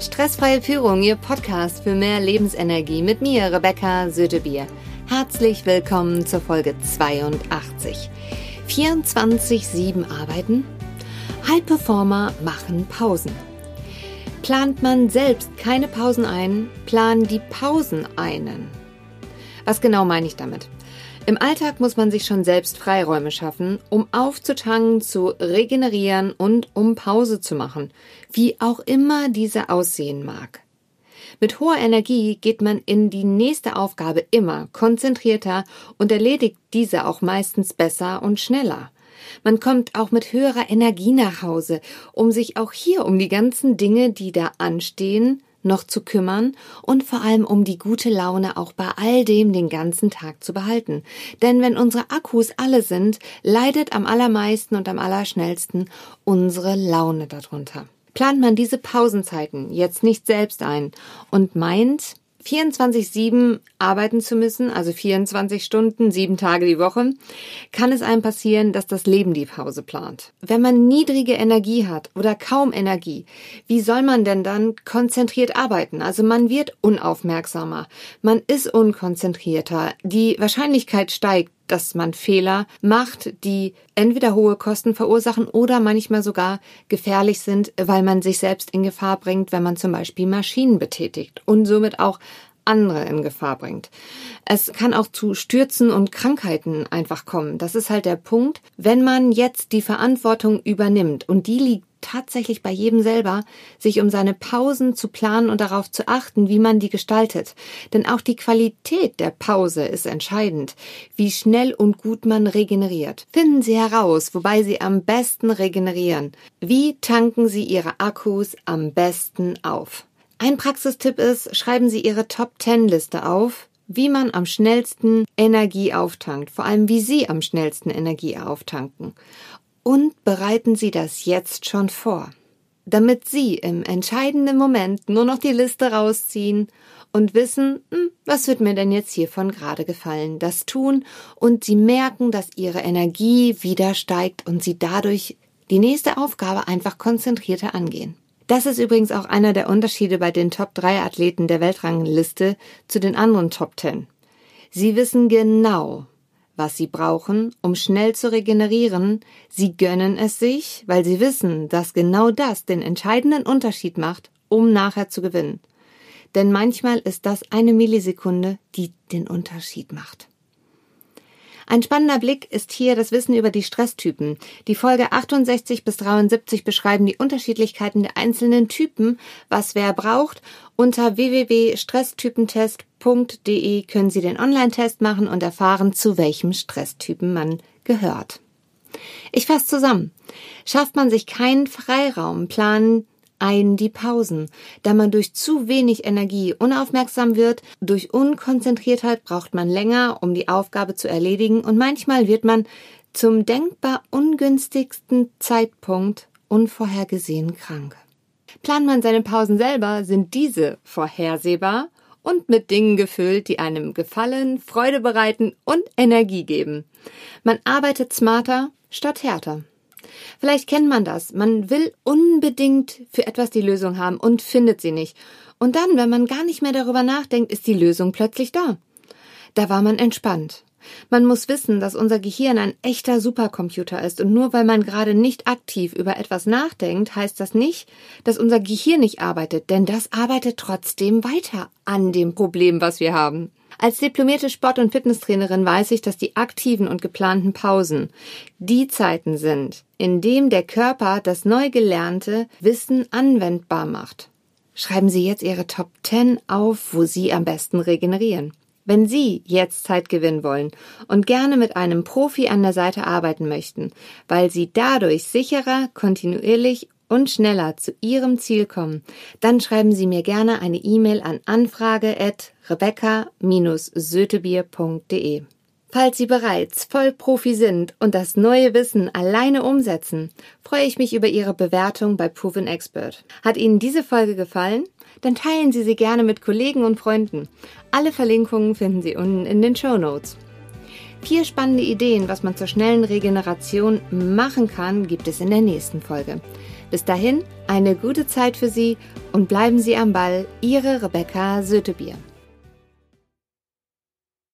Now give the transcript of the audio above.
Stressfreie Führung, Ihr Podcast für mehr Lebensenergie mit mir, Rebecca Sötebier. Herzlich willkommen zur Folge 82. 24-7 arbeiten? High Performer machen Pausen. Plant man selbst keine Pausen ein, planen die Pausen einen. Was genau meine ich damit? Im Alltag muss man sich schon selbst Freiräume schaffen, um aufzutanken, zu regenerieren und um Pause zu machen, wie auch immer diese aussehen mag. Mit hoher Energie geht man in die nächste Aufgabe immer konzentrierter und erledigt diese auch meistens besser und schneller. Man kommt auch mit höherer Energie nach Hause, um sich auch hier um die ganzen Dinge, die da anstehen, noch zu kümmern und vor allem um die gute Laune auch bei all dem den ganzen Tag zu behalten. Denn wenn unsere Akkus alle sind, leidet am allermeisten und am allerschnellsten unsere Laune darunter. Plant man diese Pausenzeiten jetzt nicht selbst ein und meint, 24-7 arbeiten zu müssen, also 24 Stunden, sieben Tage die Woche, kann es einem passieren, dass das Leben die Pause plant. Wenn man niedrige Energie hat oder kaum Energie, wie soll man denn dann konzentriert arbeiten? Also man wird unaufmerksamer, man ist unkonzentrierter, die Wahrscheinlichkeit steigt, dass man Fehler macht, die entweder hohe Kosten verursachen oder manchmal sogar gefährlich sind, weil man sich selbst in Gefahr bringt, wenn man zum Beispiel Maschinen betätigt und somit auch andere in Gefahr bringt. Es kann auch zu Stürzen und Krankheiten einfach kommen. Das ist halt der Punkt. Wenn man jetzt die Verantwortung übernimmt und die liegt tatsächlich bei jedem selber, sich um seine Pausen zu planen und darauf zu achten, wie man die gestaltet. Denn auch die Qualität der Pause ist entscheidend, wie schnell und gut man regeneriert. Finden Sie heraus, wobei Sie am besten regenerieren. Wie tanken Sie Ihre Akkus am besten auf? Ein Praxistipp ist, schreiben Sie Ihre Top 10 Liste auf, wie man am schnellsten Energie auftankt, vor allem wie Sie am schnellsten Energie auftanken. Und bereiten Sie das jetzt schon vor, damit Sie im entscheidenden Moment nur noch die Liste rausziehen und wissen, hm, was wird mir denn jetzt hiervon gerade gefallen, das tun und Sie merken, dass Ihre Energie wieder steigt und Sie dadurch die nächste Aufgabe einfach konzentrierter angehen. Das ist übrigens auch einer der Unterschiede bei den Top 3 Athleten der Weltrangliste zu den anderen Top 10. Sie wissen genau, was sie brauchen, um schnell zu regenerieren. Sie gönnen es sich, weil sie wissen, dass genau das den entscheidenden Unterschied macht, um nachher zu gewinnen. Denn manchmal ist das eine Millisekunde, die den Unterschied macht. Ein spannender Blick ist hier das Wissen über die Stresstypen. Die Folge 68 bis 73 beschreiben die Unterschiedlichkeiten der einzelnen Typen, was wer braucht. Unter www.stresstypentest.de können Sie den Online-Test machen und erfahren, zu welchem Stresstypen man gehört. Ich fasse zusammen. Schafft man sich keinen Freiraum, planen ein die Pausen, da man durch zu wenig Energie unaufmerksam wird, durch Unkonzentriertheit braucht man länger, um die Aufgabe zu erledigen und manchmal wird man zum denkbar ungünstigsten Zeitpunkt unvorhergesehen krank. Plant man seine Pausen selber, sind diese vorhersehbar und mit Dingen gefüllt, die einem Gefallen, Freude bereiten und Energie geben. Man arbeitet smarter statt härter. Vielleicht kennt man das. Man will unbedingt für etwas die Lösung haben und findet sie nicht. Und dann, wenn man gar nicht mehr darüber nachdenkt, ist die Lösung plötzlich da. Da war man entspannt. Man muss wissen, dass unser Gehirn ein echter Supercomputer ist und nur weil man gerade nicht aktiv über etwas nachdenkt, heißt das nicht, dass unser Gehirn nicht arbeitet, denn das arbeitet trotzdem weiter an dem Problem, was wir haben. Als diplomierte Sport- und Fitnesstrainerin weiß ich, dass die aktiven und geplanten Pausen die Zeiten sind, in dem der Körper das neu gelernte Wissen anwendbar macht. Schreiben Sie jetzt Ihre Top 10 auf, wo Sie am besten regenerieren. Wenn Sie jetzt Zeit gewinnen wollen und gerne mit einem Profi an der Seite arbeiten möchten, weil Sie dadurch sicherer, kontinuierlich und schneller zu Ihrem Ziel kommen, dann schreiben Sie mir gerne eine E-Mail an anfrage@rebecca-sötebier.de. Falls Sie bereits Vollprofi sind und das neue Wissen alleine umsetzen, freue ich mich über Ihre Bewertung bei Proven Expert. Hat Ihnen diese Folge gefallen? Dann teilen Sie sie gerne mit Kollegen und Freunden. Alle Verlinkungen finden Sie unten in den Show Notes. Vier spannende Ideen, was man zur schnellen Regeneration machen kann, gibt es in der nächsten Folge. Bis dahin eine gute Zeit für Sie und bleiben Sie am Ball. Ihre Rebecca Sötebier.